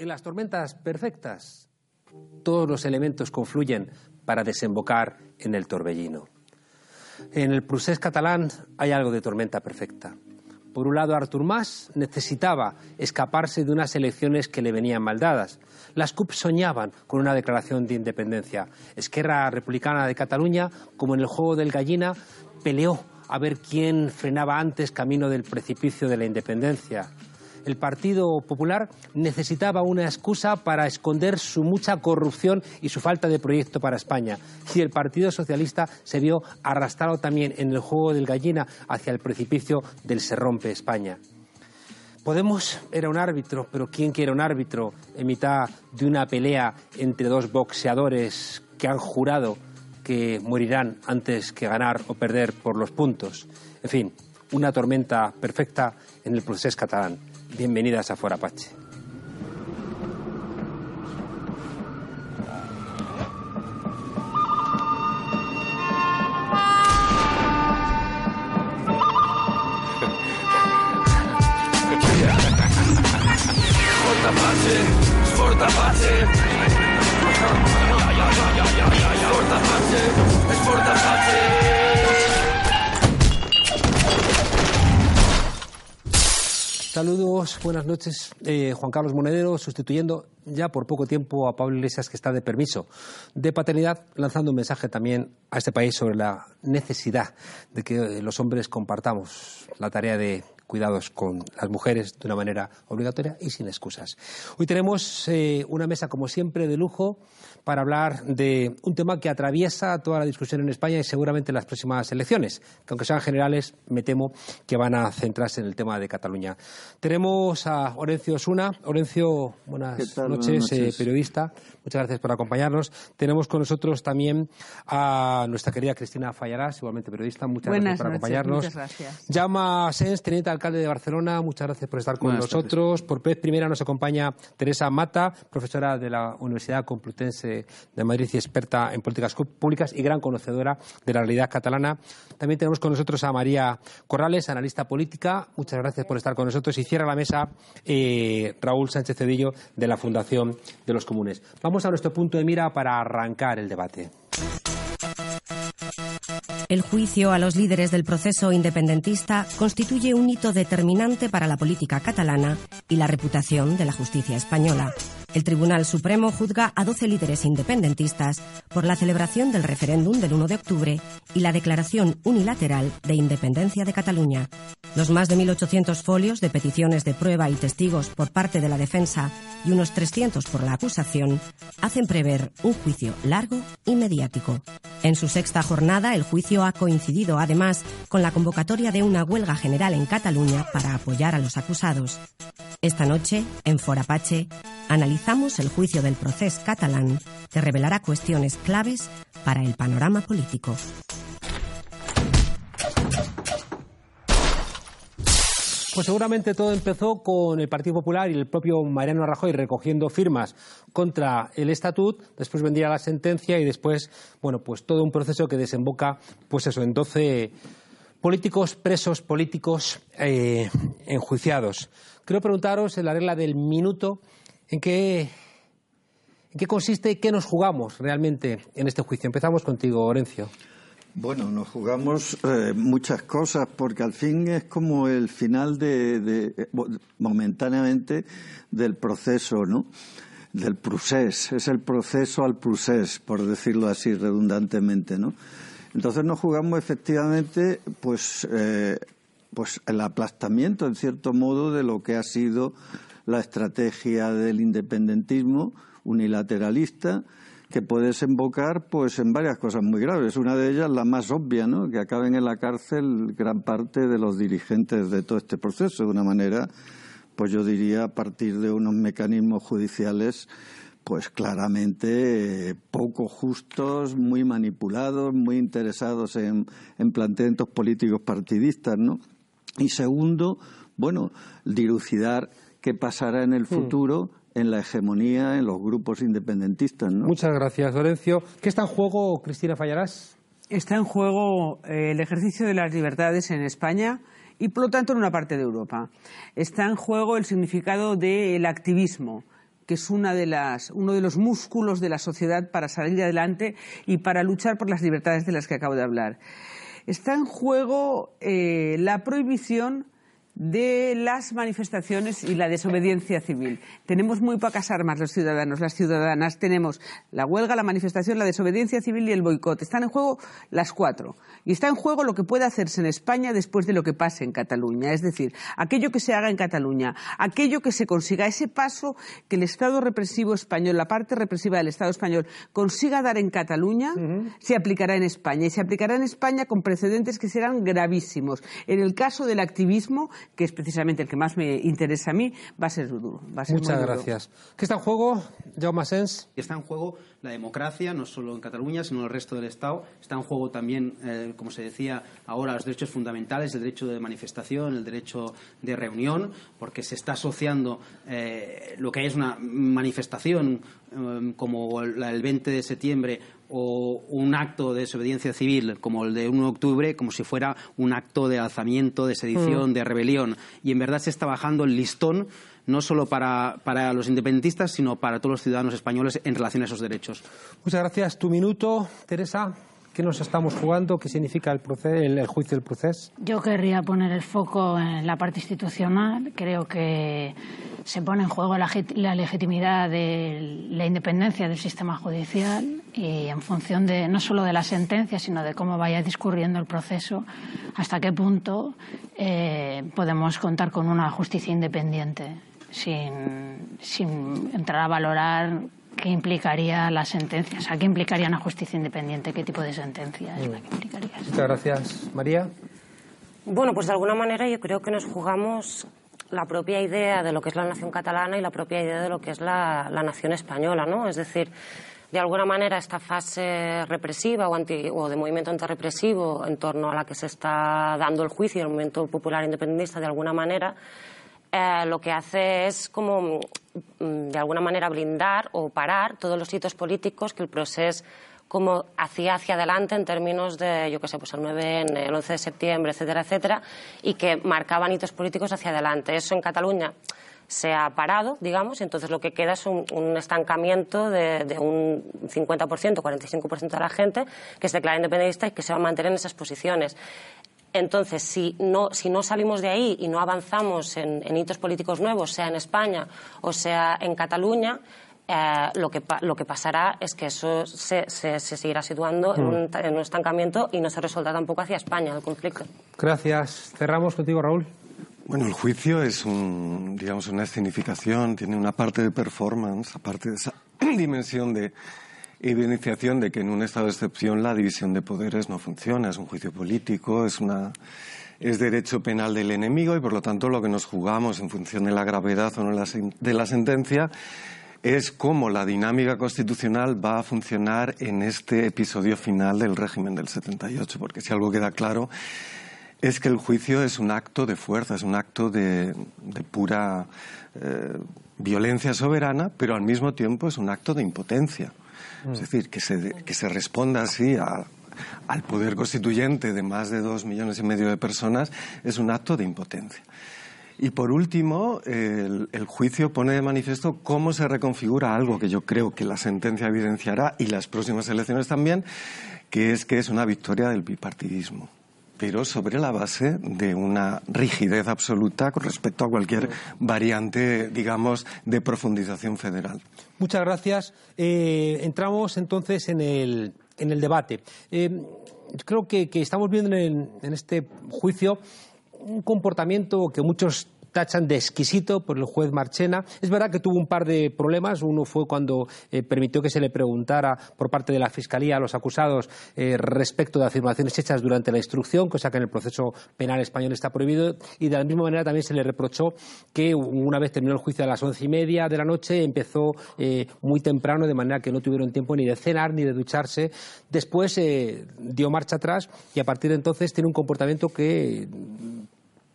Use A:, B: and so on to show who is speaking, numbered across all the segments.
A: En las tormentas perfectas, todos los elementos confluyen para desembocar en el torbellino. En el procés catalán hay algo de tormenta perfecta. Por un lado, Artur Mas necesitaba escaparse de unas elecciones que le venían mal dadas. Las CUP soñaban con una declaración de independencia. Esquerra Republicana de Cataluña, como en el juego del gallina, peleó a ver quién frenaba antes camino del precipicio de la independencia el Partido Popular necesitaba una excusa para esconder su mucha corrupción y su falta de proyecto para España. Y el Partido Socialista se vio arrastrado también en el juego del gallina hacia el precipicio del se rompe España. Podemos era un árbitro, pero ¿quién quiere un árbitro en mitad de una pelea entre dos boxeadores que han jurado que morirán antes que ganar o perder por los puntos? En fin, una tormenta perfecta en el proceso catalán. Bienvenidas a Forapache. Saludos, buenas noches. Eh, Juan Carlos Monedero, sustituyendo ya por poco tiempo a Pablo Iglesias, que está de permiso de paternidad, lanzando un mensaje también a este país sobre la necesidad de que los hombres compartamos la tarea de cuidados con las mujeres de una manera obligatoria y sin excusas. Hoy tenemos eh, una mesa, como siempre, de lujo para hablar de un tema que atraviesa toda la discusión en España y seguramente en las próximas elecciones, que aunque sean generales, me temo que van a centrarse en el tema de Cataluña. Tenemos a Orencio Osuna. Orencio, buenas noches, eh, periodista. Muchas gracias por acompañarnos. Tenemos con nosotros también a nuestra querida Cristina Fallarás, igualmente periodista. Muchas gracias por acompañarnos.
B: Muchas gracias.
A: Llama Sens, teniente alcalde de Barcelona. Muchas gracias por estar con nosotros. Por vez primera nos acompaña Teresa Mata, profesora de la Universidad Complutense de Madrid y experta en políticas públicas y gran conocedora de la realidad catalana. También tenemos con nosotros a María Corrales, analista política. Muchas gracias por estar con nosotros. Y cierra la mesa eh, Raúl Sánchez Cedillo de la Fundación de los Comunes. Vamos a nuestro punto de mira para arrancar el debate.
C: El juicio a los líderes del proceso independentista constituye un hito determinante para la política catalana y la reputación de la justicia española. El Tribunal Supremo juzga a 12 líderes independentistas por la celebración del referéndum del 1 de octubre y la declaración unilateral de independencia de Cataluña. Los más de 1.800 folios de peticiones de prueba y testigos por parte de la defensa y unos 300 por la acusación hacen prever un juicio largo y mediático. En su sexta jornada, el juicio ha coincidido además con la convocatoria de una huelga general en Cataluña para apoyar a los acusados. Esta noche, en Forapache, el juicio del proceso catalán que revelará cuestiones claves para el panorama político.
A: Pues seguramente todo empezó con el Partido Popular y el propio Mariano Rajoy recogiendo firmas contra el estatut, después vendría la sentencia y después, bueno, pues todo un proceso que desemboca, pues eso, en 12 políticos presos, políticos eh, enjuiciados. Quiero preguntaros en la regla del minuto en qué, consiste y qué nos jugamos realmente en este juicio. Empezamos contigo, Orencio.
D: Bueno, nos jugamos eh, muchas cosas porque al fin es como el final de, momentáneamente del proceso, ¿no? Del procés, es el proceso al procés, por decirlo así redundantemente, ¿no? Entonces nos jugamos efectivamente, pues, eh, pues el aplastamiento, en cierto modo, de lo que ha sido la estrategia del independentismo unilateralista que puede desembocar pues en varias cosas muy graves. Una de ellas, la más obvia, ¿no? que acaben en la cárcel gran parte de los dirigentes de todo este proceso, de una manera, pues yo diría, a partir de unos mecanismos judiciales pues claramente poco justos, muy manipulados, muy interesados en, en planteamientos políticos partidistas, ¿no? Y segundo, bueno, dilucidar qué pasará en el hmm. futuro en la hegemonía en los grupos independentistas. ¿no?
A: Muchas gracias, Lorenzo. ¿Qué está en juego, Cristina Fallarás?
B: Está en juego eh, el ejercicio de las libertades en España y, por lo tanto, en una parte de Europa. Está en juego el significado del activismo que es una de las, uno de los músculos de la sociedad para salir adelante y para luchar por las libertades de las que acabo de hablar. Está en juego eh, la prohibición de las manifestaciones y la desobediencia civil. Tenemos muy pocas armas los ciudadanos, las ciudadanas. Tenemos la huelga, la manifestación, la desobediencia civil y el boicot. Están en juego las cuatro. Y está en juego lo que puede hacerse en España después de lo que pase en Cataluña. Es decir, aquello que se haga en Cataluña, aquello que se consiga, ese paso que el Estado represivo español, la parte represiva del Estado español, consiga dar en Cataluña, se aplicará en España. Y se aplicará en España con precedentes que serán gravísimos. En el caso del activismo, que es precisamente el que más me interesa a mí, va a ser duro.
A: Muchas gracias. ¿Qué está en juego, Jaume Sens?
E: Está en juego la democracia, no solo en Cataluña, sino en el resto del Estado. Está en juego también, eh, como se decía ahora, los derechos fundamentales, el derecho de manifestación, el derecho de reunión, porque se está asociando eh, lo que es una manifestación eh, como el 20 de septiembre o un acto de desobediencia civil como el de 1 de octubre como si fuera un acto de alzamiento, de sedición, mm. de rebelión. Y en verdad se está bajando el listón no solo para, para, los independentistas, sino para todos los ciudadanos españoles en relación a esos derechos.
A: Muchas gracias. Tu minuto, Teresa. ¿Qué nos estamos jugando? ¿Qué significa el, el, juicio del proceso?
F: Yo querría poner el foco en la parte institucional. Creo que se pone en juego la, la, legitimidad de la independencia del sistema judicial y en función de no solo de la sentencia, sino de cómo vaya discurriendo el proceso, hasta qué punto eh, podemos contar con una justicia independiente sin, sin entrar a valorar ¿Qué implicaría la sentencia? O sea, ¿qué implicaría una justicia independiente? ¿Qué tipo de sentencia es la que implicaría?
A: Muchas gracias. María.
G: Bueno, pues de alguna manera yo creo que nos jugamos la propia idea de lo que es la nación catalana y la propia idea de lo que es la, nación española, ¿no? Es decir, de alguna manera esta fase represiva o, o de movimiento antirrepresivo en torno a la que se está dando el juicio, el movimiento popular independentista, de alguna manera, eh, lo que hace es como mm, de alguna manera blindar o parar todos los hitos políticos que el proceso como hacía hacia adelante en términos de, yo qué sé, pues el 9 el 11 de septiembre, etcétera, etcétera, y que marcaban hitos políticos hacia adelante. Eso en Cataluña se ha parado, digamos, y entonces lo que queda es un, estancamiento de, de, un 50%, 45% de la gente que se declara independentista y que se va a mantener en esas posiciones. Entonces, si no, si no salimos de ahí y no avanzamos en, hitos políticos nuevos, sea en España o sea en Cataluña, eh, lo, que, lo que pasará es que eso se, se, seguirá situando en, un, en, un, estancamiento y no se resuelta tampoco hacia España el conflicto.
A: Gracias. Cerramos contigo, Raúl.
H: Bueno, el juicio es un, digamos, una escenificación, tiene una parte de performance, aparte de esa dimensión de evidenciación de que en un estado de excepción la división de poderes no funciona, es un juicio político, es una es derecho penal del enemigo y por lo tanto lo que nos jugamos en función de la gravedad o no de la sentencia es cómo la dinámica constitucional va a funcionar en este episodio final del régimen del 78, porque si algo queda claro es que el juicio es un acto de fuerza, es un acto de, pura eh, violencia soberana, pero al mismo tiempo es un acto de impotencia. Es mm. decir, que se, que se responda así al poder constituyente de más de dos millones y medio de personas es un acto de impotencia. Y por último, el, el, juicio pone de manifiesto cómo se reconfigura algo que yo creo que la sentencia evidenciará y las próximas elecciones también, que es que es una victoria del bipartidismo pero sobre la base de una rigidez absoluta con respecto a cualquier variante, digamos, de profundización federal.
A: Muchas gracias. Eh, entramos entonces en el, en el debate. Eh, creo que, estamos viendo en, este juicio un comportamiento que muchos tachan de exquisito por el juez Marchena. Es verdad que tuvo un par de problemas. Uno fue cuando eh, permitió que se le preguntara por parte de la Fiscalía a los acusados eh, respecto de afirmaciones hechas durante la instrucción, cosa que en el proceso penal español está prohibido. Y de la misma manera también se le reprochó que una vez terminó el juicio a las once y media de la noche empezó eh, muy temprano, de manera que no tuvieron tiempo ni de cenar ni de ducharse. Después dio marcha atrás y a partir de entonces tiene un comportamiento que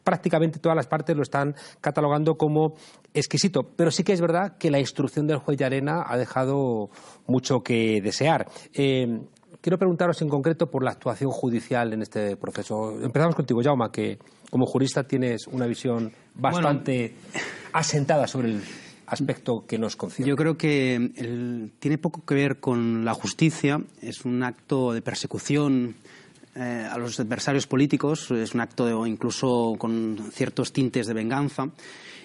A: prácticamente todas las partes lo están catalogando como exquisito. Pero sí que es verdad que la instrucción del juez de arena ha dejado mucho que desear. Eh, quiero preguntaros en concreto por la actuación judicial en este proceso. Empezamos contigo, Jauma, que como jurista tienes una visión bastante asentada sobre el aspecto que nos concierne.
E: Yo creo que tiene poco que ver con la justicia, es un acto de persecución eh, a los adversarios políticos, es un acto incluso con ciertos tintes de venganza.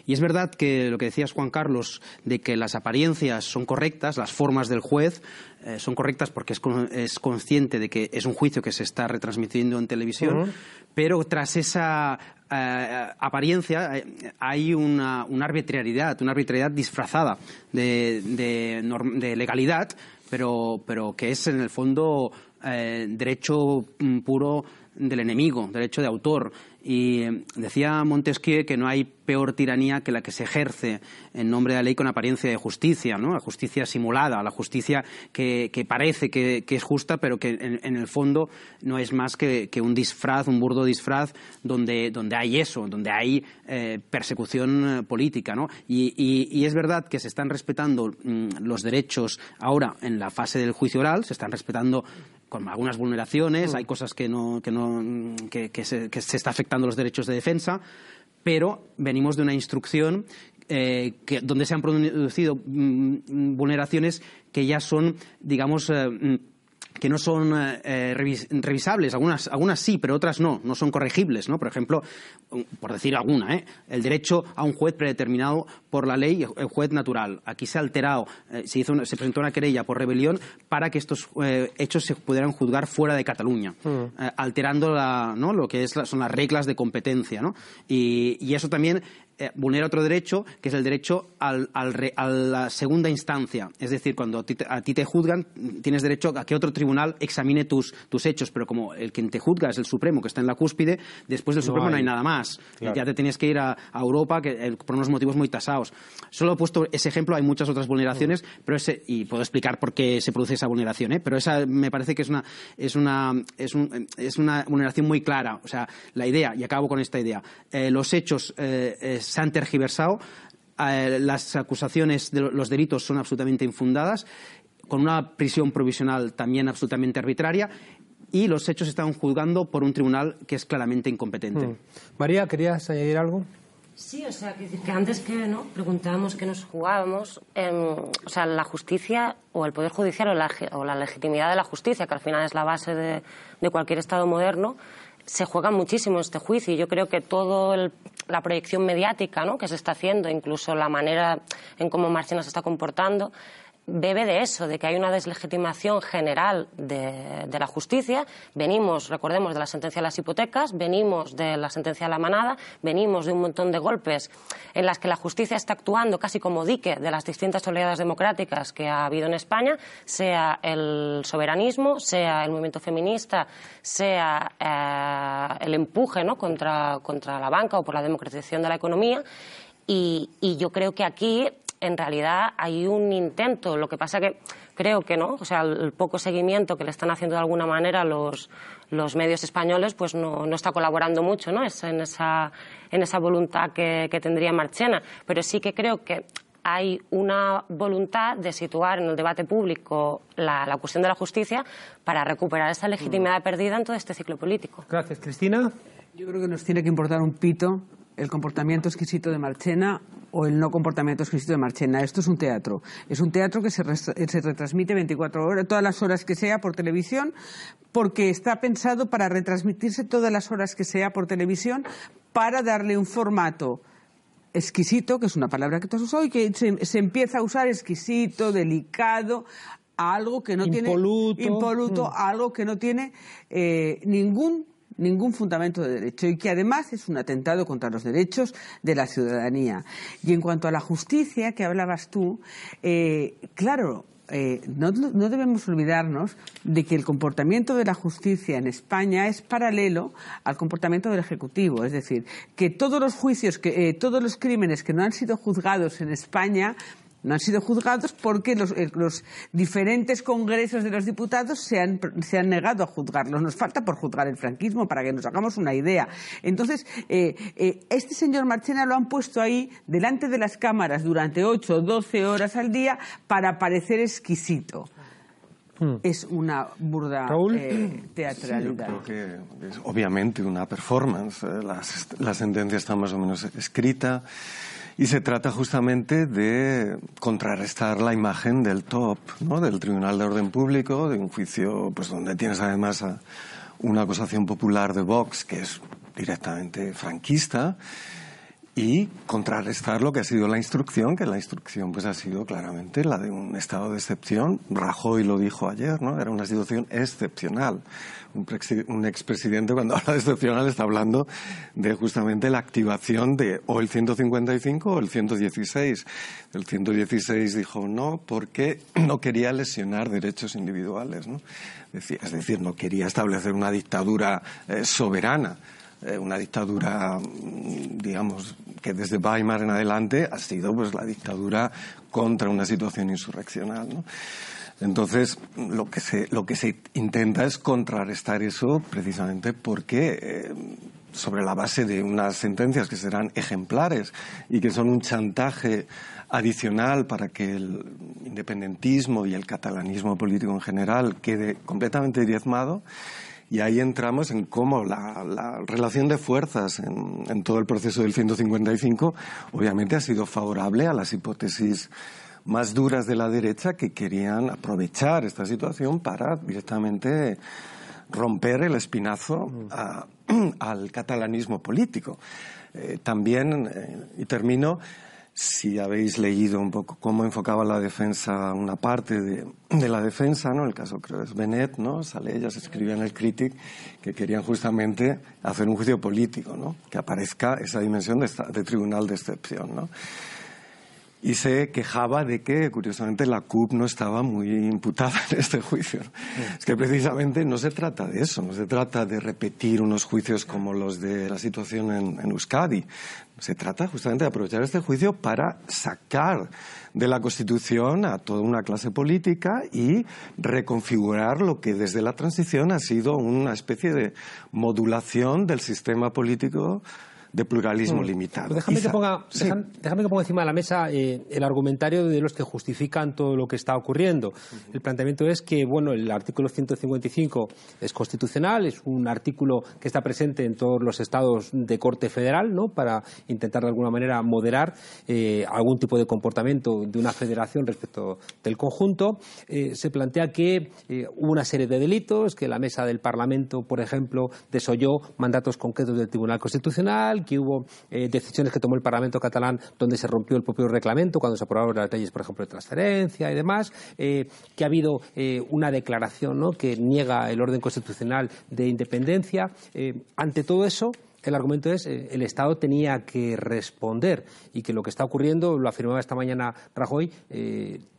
E: Y es verdad que lo que decías, Juan Carlos, de que las apariencias son correctas, las formas del juez eh, son correctas porque es, consciente de que es un juicio que se está retransmitiendo en televisión, pero tras esa eh, apariencia hay una, arbitrariedad, una arbitrariedad disfrazada de, de legalidad, pero, pero que es en el fondo eh, derecho mm, puro del enemigo, derecho de autor. Y eh, decía Montesquieu que no hay peor tiranía que la que se ejerce en nombre de la ley con apariencia de justicia, ¿no? la justicia simulada, la justicia que, parece que, es justa, pero que en, el fondo no es más que, un disfraz, un burdo disfraz, donde, donde hay eso, donde hay eh, persecución política. ¿no? Y, es verdad que se están respetando mm, los derechos ahora en la fase del juicio oral, se están respetando con algunas vulneraciones, mm. hay cosas que, no, que, no, que, se, que se está afectando los derechos de defensa, pero venimos de una instrucción eh, que, donde se han producido mm, vulneraciones que ya son, digamos, eh, que no son eh, revisables, algunas, algunas sí, pero otras no, no son corregibles. ¿no? Por ejemplo, por decir alguna, ¿eh? el derecho a un juez predeterminado por la ley, el juez natural. Aquí se ha alterado, eh, se, hizo se presentó una querella por rebelión para que estos hechos se pudieran juzgar fuera de Cataluña, mm. alterando la, ¿no? lo que es son las reglas de competencia. ¿no? Y, y eso también eh, vulnera otro derecho, que es el derecho al, a la segunda instancia. Es decir, cuando a ti, te, juzgan, tienes derecho a que otro tribunal examine tus, tus hechos, pero como el quien te juzga es el Supremo, que está en la cúspide, después del Supremo no hay nada más. Ya te tienes que ir a, Europa que, eh, por unos motivos muy tasados. Solo he puesto ese ejemplo, hay muchas otras vulneraciones, pero ese, y puedo explicar por qué se produce esa vulneración, ¿eh? pero esa me parece que es una, es una, es, un, es una vulneración muy clara. O sea, la idea, y acabo con esta idea, los hechos se han tergiversado, eh, las acusaciones de los delitos son absolutamente infundadas, con una prisión provisional también absolutamente arbitraria y los hechos se están juzgando por un tribunal que es claramente incompetente. Hmm.
A: María, ¿querías añadir algo?
G: Sí, o sea, que, antes que no preguntábamos que nos jugábamos, o sea, la justicia o el poder judicial o la, legitimidad de la justicia, que al final es la base de, de cualquier Estado moderno, se juega muchísimo este juicio y yo creo que toda la proyección mediática ¿no? que se está haciendo, incluso la manera en cómo Marchena se está comportando, bebe de eso, de que hay una deslegitimación general de, la justicia. Venimos, recordemos, de la sentencia de las hipotecas, venimos de la sentencia de la manada, venimos de un montón de golpes en las que la justicia está actuando casi como dique de las distintas oleadas democráticas que ha habido en España, sea el soberanismo, sea el movimiento feminista, sea eh, el empuje ¿no? contra, contra la banca o por la democratización de la economía. Y, y, yo creo que aquí en realidad hay un intento. Lo que pasa que creo que no, o sea, el poco seguimiento que le están haciendo de alguna manera los, los medios españoles, pues no, no, está colaborando mucho, ¿no? Es en esa, en esa voluntad que, que tendría Marchena. Pero sí que creo que hay una voluntad de situar en el debate público la, la, cuestión de la justicia para recuperar esa legitimidad perdida en todo este ciclo político.
A: Gracias, Cristina.
B: Yo creo que nos tiene que importar un pito el comportamiento exquisito de Marchena o el no comportamiento exquisito de Marchena. Esto es un teatro. Es un teatro que se, se, retransmite 24 horas, todas las horas que sea por televisión, porque está pensado para retransmitirse todas las horas que sea por televisión, para darle un formato exquisito, que es una palabra que tú has usado, y que se, empieza a usar exquisito, delicado, a algo que no tiene
A: impoluto,
B: impoluto, mm. algo que no tiene eh, ningún ningún fundamento de derecho y que además es un atentado contra los derechos de la ciudadanía. Y en cuanto a la justicia que hablabas tú, eh, claro, eh, no, debemos olvidarnos de que el comportamiento de la justicia en España es paralelo al comportamiento del Ejecutivo. Es decir, que todos los juicios, que, eh, todos los crímenes que no han sido juzgados en España no han sido juzgados porque los, eh, diferentes congresos de los diputados se han, negado a juzgarlos. Nos falta por juzgar el franquismo para que nos hagamos una idea. Entonces, eh, eh, este señor Marchena lo han puesto ahí delante de las cámaras durante ocho o doce horas al día para parecer exquisito. Hmm. Es una burda teatralidad.
H: yo creo que es obviamente una performance. la sentencia está más o menos escrita. Y se trata justamente de contrarrestar la imagen del top, ¿no? del Tribunal de Orden Público, de un juicio pues, donde tienes además una acusación popular de Vox que es directamente franquista y contrarrestar lo que ha sido la instrucción, que la instrucción pues ha sido claramente la de un estado de excepción. Rajoy lo dijo ayer, ¿no? Era una situación excepcional. Un, un expresidente cuando habla de excepcional está hablando de justamente la activación de o el 155 o el 116. El 116 dijo no porque no quería lesionar derechos individuales, ¿no? Es decir, no quería establecer una dictadura eh, soberana eh, una dictadura, mm, digamos, que desde Weimar en adelante ha sido pues la dictadura contra una situación insurreccional. ¿no? Entonces, lo que, se, lo que se intenta es contrarrestar eso precisamente porque, eh, sobre la base de unas sentencias que serán ejemplares y que son un chantaje adicional para que el independentismo y el catalanismo político en general quede completamente diezmado, y ahí entramos en cómo la, relación de fuerzas en, todo el proceso del 155 obviamente ha sido favorable a las hipótesis más duras de la derecha que querían aprovechar esta situación para directamente romper el espinazo mm. al catalanismo político. Eh, también, eh, y termino, si habéis leído un poco cómo enfocaba la defensa, una parte de, la defensa, ¿no? El caso creo es Benet, ¿no? Sale ella, se escribía en el Critic que querían justamente hacer un juicio político, ¿no? Que aparezca esa dimensión de, de tribunal de excepción, ¿no? Y se quejaba de que, curiosamente, la CUP no estaba muy imputada en este juicio. Es que precisamente no se trata de eso, no se trata de repetir unos juicios como los de la situación en, en Euskadi. Se trata justamente de aprovechar este juicio para sacar de la Constitución a toda una clase política y reconfigurar lo que desde la transición ha sido una especie de modulación del sistema político de pluralismo mm. limitado.
A: Déjame que, ponga, déjame que ponga encima de la mesa eh, el argumentario de los que justifican todo lo que está ocurriendo. El planteamiento es que, bueno, el artículo 155 es constitucional, es un artículo que está presente en todos los estados de corte federal, ¿no? Para intentar de alguna manera moderar eh, algún tipo de comportamiento de una federación respecto del conjunto. Eh, se plantea que hubo una serie de delitos, que la mesa del Parlamento, por ejemplo, desoyó mandatos concretos del Tribunal Constitucional, que hubo eh, decisiones que tomó el Parlamento catalán donde se rompió el propio reglamento cuando se aprobaron las leyes, por ejemplo, de transferencia y demás, eh, que ha habido eh, una declaración ¿no? que niega el orden constitucional de independencia. ante todo eso, el argumento es que el Estado tenía que responder y que lo que está ocurriendo, lo afirmaba esta mañana Rajoy,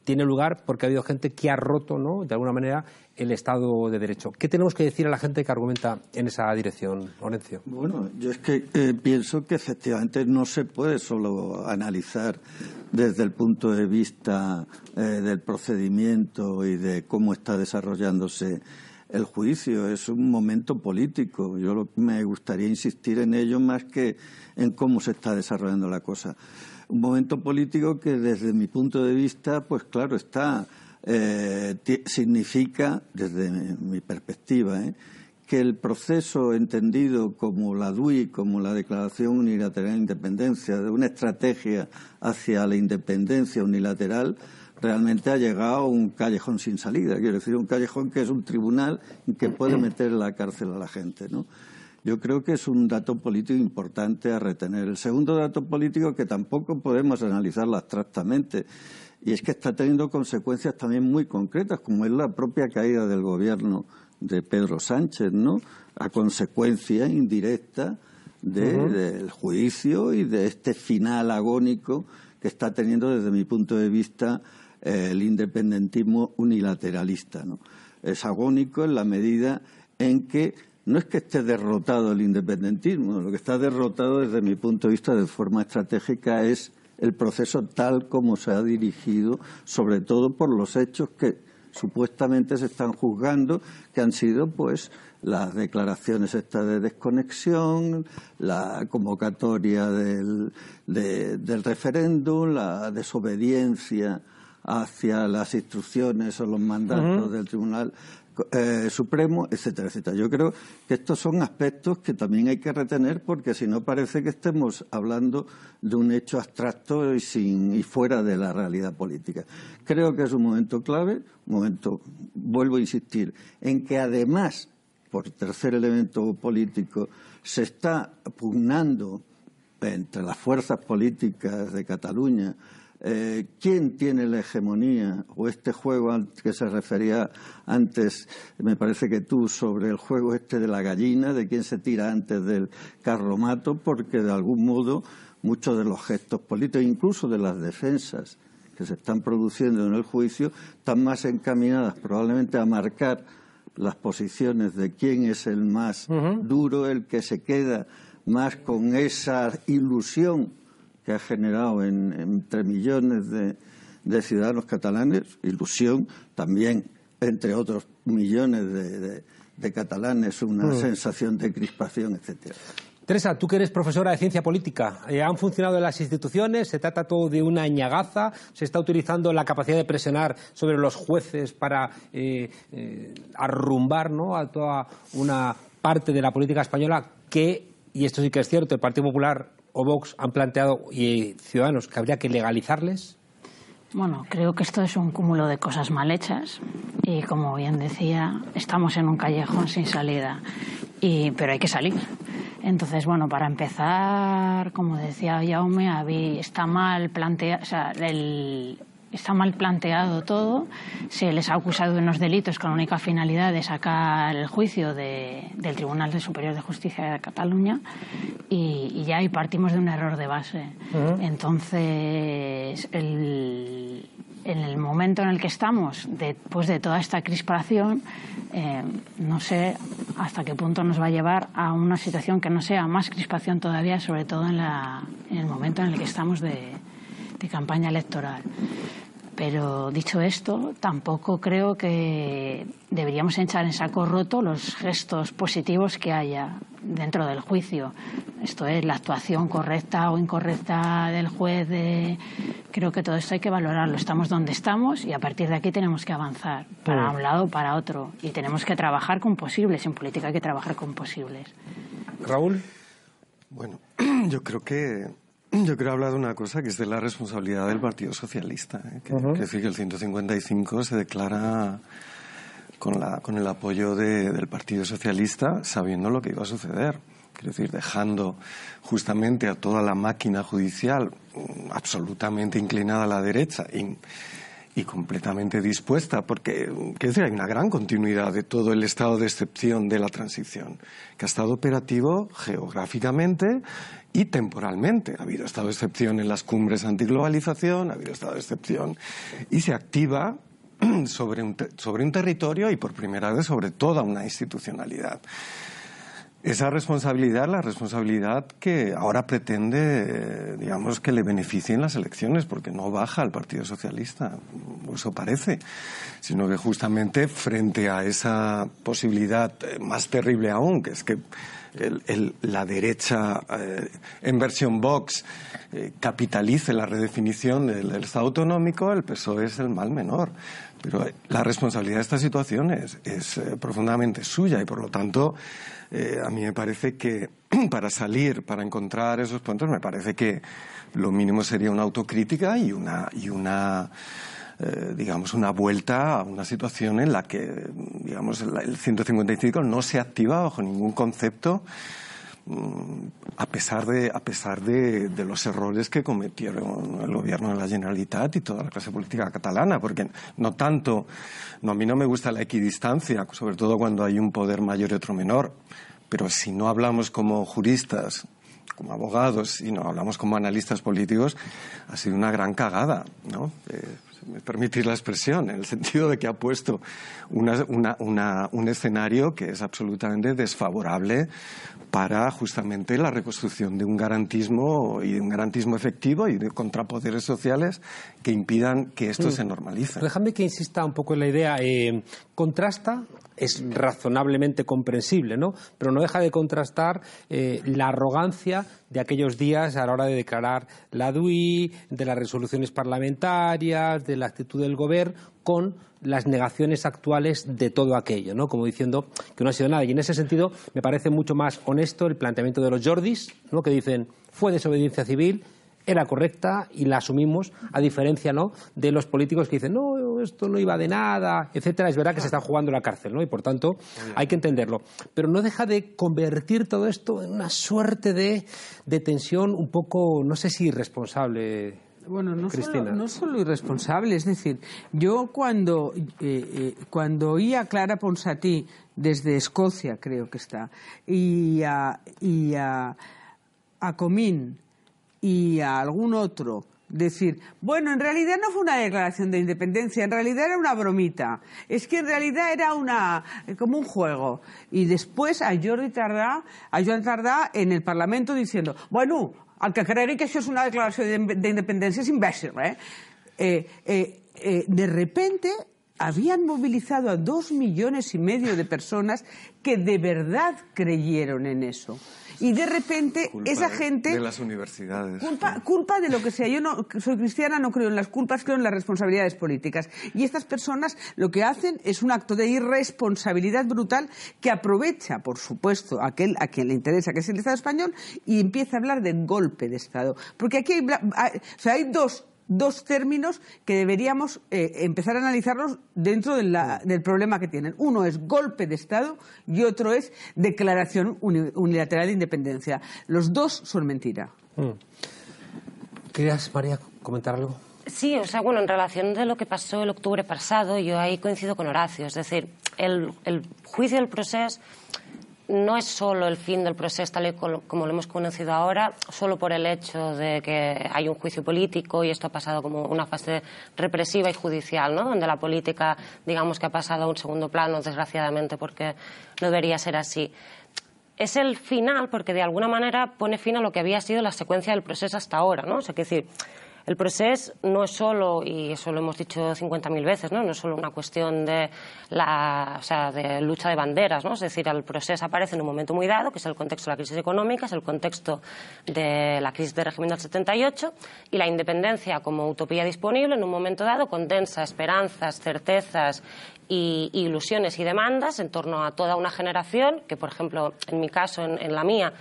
A: tiene lugar porque ha habido gente que ha roto, ¿no? de alguna manera, el Estado de Derecho. ¿Qué tenemos que decir a la gente que argumenta en esa dirección, Lorenzo?
D: Bueno, yo es que eh, pienso que efectivamente no se puede solo analizar desde el punto de vista eh, del procedimiento y de cómo está desarrollándose el juicio. Es un momento político. Yo me gustaría insistir en ello más que en cómo se está desarrollando la cosa. Un momento político que desde mi punto de vista, pues claro, está eh, significa, desde mi perspectiva, eh, que el proceso entendido como la DUI, como la Declaración Unilateral de Independencia, de una estrategia hacia la independencia unilateral, realmente ha llegado a un callejón sin salida. Quiero decir, un callejón que es un tribunal que puede meter en la cárcel a la gente, ¿no? Yo creo que es un dato político importante a retener. El segundo dato político que tampoco podemos analizarlo abstractamente y es que está teniendo consecuencias también muy concretas, como es la propia caída del gobierno de Pedro Sánchez, ¿no? A consecuencia indirecta del juicio y de este final agónico que está teniendo desde mi punto de vista el independentismo unilateralista. Es agónico en la medida en que no es que esté derrotado el independentismo, lo que está derrotado desde mi punto de vista de forma estratégica es el proceso tal como se ha dirigido, sobre todo por los hechos que supuestamente se están juzgando, que han sido pues las declaraciones estas de desconexión, la convocatoria del, del referéndum, la desobediencia hacia las instrucciones o los mandatos del Tribunal eh, Supremo, etcétera, etcétera. Yo creo que estos son aspectos que también hay que retener porque si no parece que estemos hablando de un hecho abstracto y, sin, y fuera de la realidad política. Creo que es un momento clave, un momento, vuelvo a insistir, en que además, por tercer elemento político, se está pugnando entre las fuerzas políticas de Cataluña eh, quién tiene la hegemonía o este juego al que se refería antes, me parece que tú, sobre el juego este de la gallina, de quién se tira antes del carromato, porque de algún modo muchos de los gestos políticos, incluso de las defensas que se están produciendo en el juicio, están más encaminadas probablemente a marcar las posiciones de quién es el más duro, el que se queda más con esa ilusión que ha generado entre millones de, ciudadanos catalanes, ilusión también entre otros millones de, catalanes, una mm. sensación de crispación, etcétera.
A: Teresa, tú que eres profesora de ciencia política, eh, ¿han funcionado las instituciones? ¿Se trata todo de una ñagaza? ¿Se está utilizando la capacidad de presionar sobre los jueces para eh, eh, arrumbar ¿no? a toda una parte de la política española que, y esto sí que es cierto, el Partido Popular o Vox han planteado y Ciudadanos que habría que legalizarles?
F: Bueno, creo que esto es un cúmulo de cosas mal hechas y, como bien decía, estamos en un callejón sin salida, y, pero hay que salir. Entonces, bueno, para empezar, como decía Jaume, está mal planteado, o sea, el, está mal planteado todo. Se les ha acusado de unos delitos con la única finalidad de sacar el juicio del Tribunal Superior de Justicia de Cataluña y, ya ahí partimos de un error de base. Entonces, en el momento en el que estamos, después de toda esta crispación, eh, no sé hasta qué punto nos va a llevar a una situación que no sea más crispación todavía, sobre todo en, el momento en el que estamos de campaña electoral. Pero dicho esto, tampoco creo que deberíamos echar en saco roto los gestos positivos que haya dentro del juicio. Esto es la actuación correcta o incorrecta del juez. Creo que todo esto hay que valorarlo. Estamos donde estamos y a partir de aquí tenemos que avanzar para un lado o para otro. Y tenemos que trabajar con posibles. En política hay que trabajar con posibles.
A: Raúl.
H: Bueno, yo creo que yo quiero hablar de una cosa que es de la responsabilidad del Partido Socialista. ¿eh? Que, decir que el 155 se declara con, la, con el apoyo del Partido Socialista sabiendo lo que iba a suceder. Quiero decir, dejando justamente a toda la máquina judicial mm, absolutamente inclinada a la derecha y, y completamente dispuesta, porque quiero decir, hay una gran continuidad de todo el estado de excepción de la transición, que ha estado operativo geográficamente y temporalmente. Ha habido estado de excepción en las cumbres antiglobalización, ha habido estado de excepción y se activa sobre un, sobre un territorio y por primera vez sobre toda una institucionalidad. Esa responsabilidad, la responsabilidad que ahora pretende, digamos, que le beneficien las elecciones, porque no baja al Partido Socialista, eso parece, sino que justamente frente a esa posibilidad eh, más terrible aún, que es que la derecha eh, en versión Vox eh, capitalice la redefinición del, Estado autonómico, el PSOE es el mal menor. Pero la responsabilidad de esta situación es, profundamente suya y, por lo tanto, a mí me parece que para salir, para encontrar esos puntos, me parece que lo mínimo sería una autocrítica y una, y una eh, digamos, una vuelta a una situación en la que, digamos, el 155 no se activa bajo ningún concepto a pesar de a pesar de, los errores que cometieron el gobierno de la Generalitat y toda la clase política catalana porque no tanto no a mí no me gusta la equidistancia sobre todo cuando hay un poder mayor y otro menor pero si no hablamos como juristas como abogados y no hablamos como analistas políticos ha sido una gran cagada no eh, me permitís la expresión, en el sentido de que ha puesto un escenario que es absolutamente desfavorable para justamente la reconstrucción de un garantismo y de un garantismo efectivo y de contrapoderes sociales que impidan que esto mm. se normalice.
A: Déjame que insista un poco en la idea. Eh, contrasta es razonablemente comprensible, ¿no? Pero no deja de contrastar eh, la arrogancia de aquellos días a la hora de declarar la DUI, de las resoluciones parlamentarias, de la actitud del gobierno, con las negaciones actuales de todo aquello, ¿no? Como diciendo que no ha sido nada. Y en ese sentido me parece mucho más honesto el planteamiento de los Jordis, ¿no? Que dicen fue desobediencia civil, era correcta y la asumimos, a diferencia ¿no? de los políticos que dicen, no, esto no iba de nada, etcétera. Es verdad que se está jugando la cárcel, ¿no? Y por tanto, hay que entenderlo. Pero no deja de convertir todo esto en una suerte de, de tensión un poco, no sé si irresponsable.
B: Bueno, no solo, no solo, irresponsable, es decir, yo cuando, eh, eh, cuando oí a Clara Ponsatí desde Escocia, creo que está, y a, y a, a Comín y a algún otro decir, bueno, en realidad no fue una declaración de independencia, en realidad era una bromita, es que en realidad era una como un juego. Y después a Jordi Tardá, a Joan Tardá en el Parlamento diciendo, bueno, al que cregui que això és una declaració d'independència és imbècil, eh? Eh, eh, eh, de repente habían movilizado a dos millones y medio de personas que de verdad creyeron en eso y de repente esa gente...
H: De las universidades.
B: Culpa, culpa de lo que sea. Yo no soy cristiana, no creo en las culpas, creo en las responsabilidades políticas. Y estas personas lo que hacen es un acto de irresponsabilidad brutal que aprovecha, por supuesto, aquel a quien le interesa, que es el Estado español, y empieza a hablar de golpe de Estado. Porque aquí hay, o sea, hay dos dos términos que deberíamos eh, empezar a analizarlos dentro del problema que tienen. Uno es golpe de Estado y otro es declaración unilateral de independencia. Los dos son mentira. Mm.
A: ¿Querías, María, comentar algo?
G: Sí, o sea, bueno, en relación de lo que pasó el octubre pasado, yo ahí coincido con Horacio. Es decir, el, el juicio del proceso no es solo el fin del proceso tal y como lo hemos conocido ahora, solo por el hecho de que hay un juicio político y esto ha pasado como una fase represiva y judicial, ¿no? donde la política, digamos que ha pasado a un segundo plano, desgraciadamente, porque no debería ser así. Es el final porque de alguna manera pone fin a lo que había sido la secuencia del proceso hasta ahora, ¿no? O sea, que decir, el proceso no es solo, y eso lo hemos dicho 50.000 veces, ¿no? no es solo una cuestión de, la, o sea, de lucha de banderas, ¿no? es decir, el proceso aparece en un momento muy dado, que es el contexto de la crisis económica, es el contexto de la crisis de régimen del 78, y la independencia como utopía disponible en un momento dado condensa esperanzas, certezas y, ilusiones y demandas en torno a toda una generación, que por ejemplo, en mi caso, en la mía,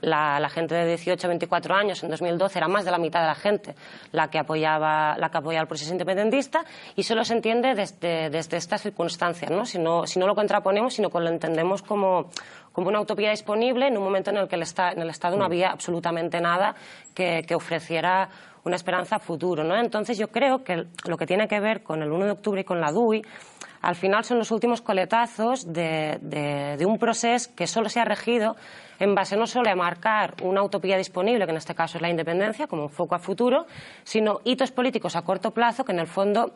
G: la, gente de 18 a 24 años en 2012 era más de la mitad de la gente la que apoyaba, la que apoyaba el proceso independentista y solo se entiende desde, desde estas circunstancias, ¿no? Si, ¿no? si no lo contraponemos, sino que lo entendemos como, como una utopía disponible en un momento en el que el en el Estado no mm. había absolutamente nada que, que ofreciera una esperanza a futuro. ¿no? Entonces yo creo que lo que tiene que ver con el 1 de octubre y con la DUI al final son los últimos coletazos de, de, de un proceso que solo se ha regido en base no solo a marcar una utopía disponible, que en este caso es la independencia, como un foco a futuro, sino hitos políticos a corto plazo que en el fondo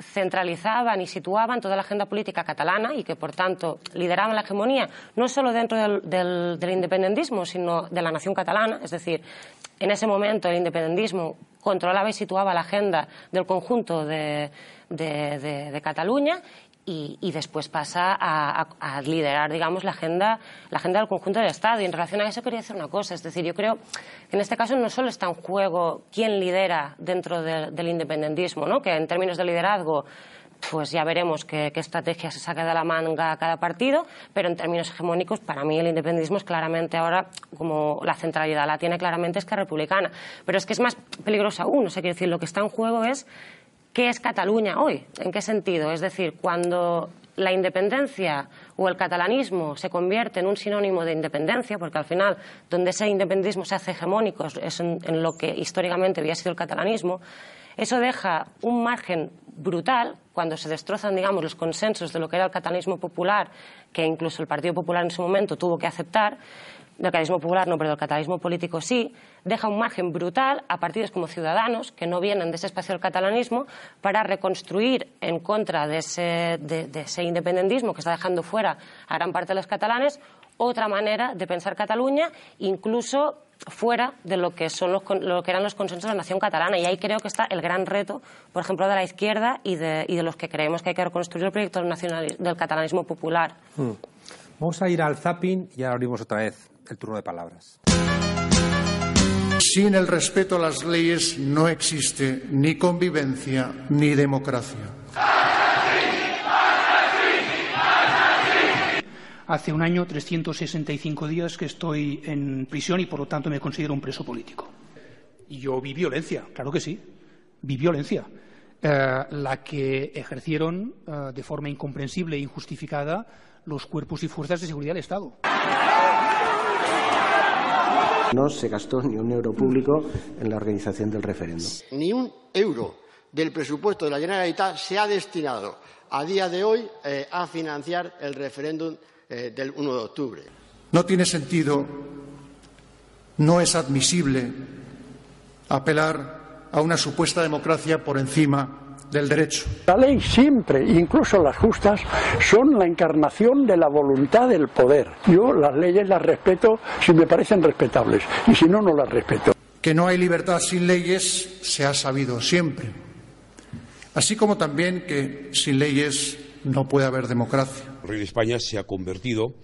G: centralizaban y situaban toda la agenda política catalana y que, por tanto, lideraban la hegemonía no solo dentro del, independentismo, sino de la nación catalana. Es decir, en ese momento el independentismo controlaba y situaba la agenda del conjunto de Cataluña y, después pasa a, liderar, digamos, la agenda, la agenda del conjunto del Estado. Y en relación a eso quería decir una cosa, es decir, yo creo que en este caso no solo está en juego quién lidera dentro del independentismo, ¿no? que en términos de liderazgo pues ya veremos qué, estrategia se saca de la manga cada partido, pero en términos hegemónicos, para mí el independentismo es claramente ahora, como la centralidad la tiene claramente es que republicana. Pero es que es más peligroso aún, o sea, quiero decir, lo que está en juego es ¿Qué es Cataluña hoy? ¿En qué sentido? Es decir, cuando la independencia o el catalanismo se convierte en un sinónimo de independencia, porque al final donde ese independentismo se hace hegemónico es en, en lo que históricamente había sido el catalanismo, eso deja un margen brutal cuando se destrozan, digamos, los consensos de lo que era el catalanismo popular, que incluso el Partido Popular en su momento tuvo que aceptar, del catalanismo popular no, pero del catalanismo político sí, deja un margen brutal a partidos como Ciudadanos, que no vienen de ese espacio del catalanismo, para reconstruir en contra de ese, de ese independentismo que está dejando fuera a gran parte de los catalanes otra manera de pensar Cataluña, incluso fuera de lo que, son los, lo que eran los consensos de la nación catalana. Y ahí creo que está el gran reto, por ejemplo, de la izquierda y de, y de los que creemos que hay que reconstruir el proyecto del, nacional, del catalanismo popular.
A: Mm. Vamos a ir al zapping y ahora abrimos otra vez el turno de palabras.
I: Sin el respeto a las leyes no existe ni convivencia ni democracia.
J: Hace un año, 365 días que estoy en prisión y por lo tanto me considero un preso político. Y yo vi violencia, claro que sí, vi violencia. Eh, la que ejercieron eh, de forma incomprensible e injustificada los cuerpos y fuerzas de seguridad del Estado.
K: No se gastó ni un euro público en la organización del referéndum.
L: Ni un euro del presupuesto de la Generalitat se ha destinado a día de hoy eh, a financiar el referéndum eh, del 1 de octubre.
I: No tiene sentido, no es admisible apelar a una supuesta democracia por encima del derecho.
M: La ley siempre, incluso las justas, son la encarnación de la voluntad del poder. Yo las leyes las respeto si me parecen respetables y si no, no las respeto.
I: Que no hay libertad sin leyes se ha sabido siempre. Así como también que sin leyes no puede haber democracia.
N: El rey de España se ha convertido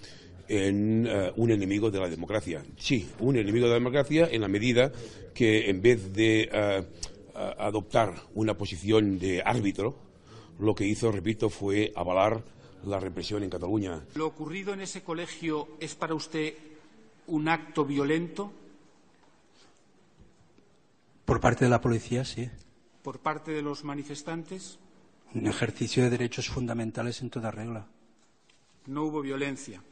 N: en uh, un enemigo de la democracia. Sí, un enemigo de la democracia en la medida que en vez de uh, adoptar una posición de árbitro, lo que hizo, repito, fue avalar la represión en Cataluña.
O: ¿Lo ocurrido en ese colegio es para usted un acto violento?
P: Por parte de la policía, sí.
O: ¿Por parte de los manifestantes?
P: Un ejercicio de derechos fundamentales en toda regla.
O: No hubo violencia.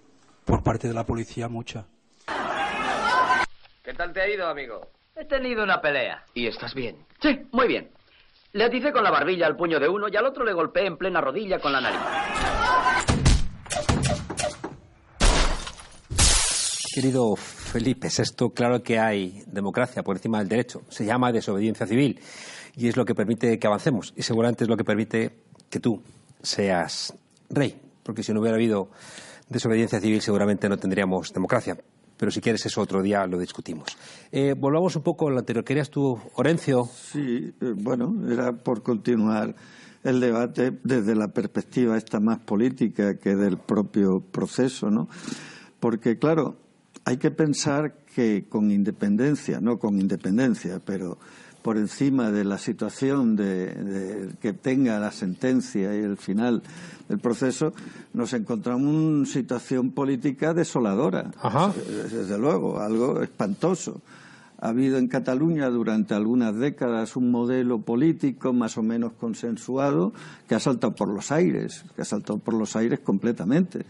P: Por parte de la policía, mucha.
Q: ¿Qué tal te ha ido, amigo? He tenido una pelea. ¿Y estás bien? Sí, muy bien. Le aticé con la barbilla al puño de uno y al otro le golpeé en plena rodilla con la nariz.
A: Querido Felipe, es esto claro que hay democracia por encima del derecho. Se llama desobediencia civil y es lo que permite que avancemos y seguramente es lo que permite que tú seas rey, porque si no hubiera habido desobediencia civil seguramente no tendríamos democracia. Pero si quieres eso otro día lo discutimos. Eh, volvamos un poco a lo anterior. ¿Querías tú, Orencio?
D: Sí, eh, bueno, era por continuar el debate desde la perspectiva esta más política que del propio proceso, ¿no? Porque, claro, hay que pensar que con independencia, no con independencia, pero por encima de la situación de, de, que tenga la sentencia y el final del proceso, nos encontramos en una situación política desoladora.
A: Ajá.
D: Desde luego, algo espantoso. Ha habido en Cataluña durante algunas décadas un modelo político más o menos consensuado que ha saltado por los aires, que ha saltado por los aires completamente.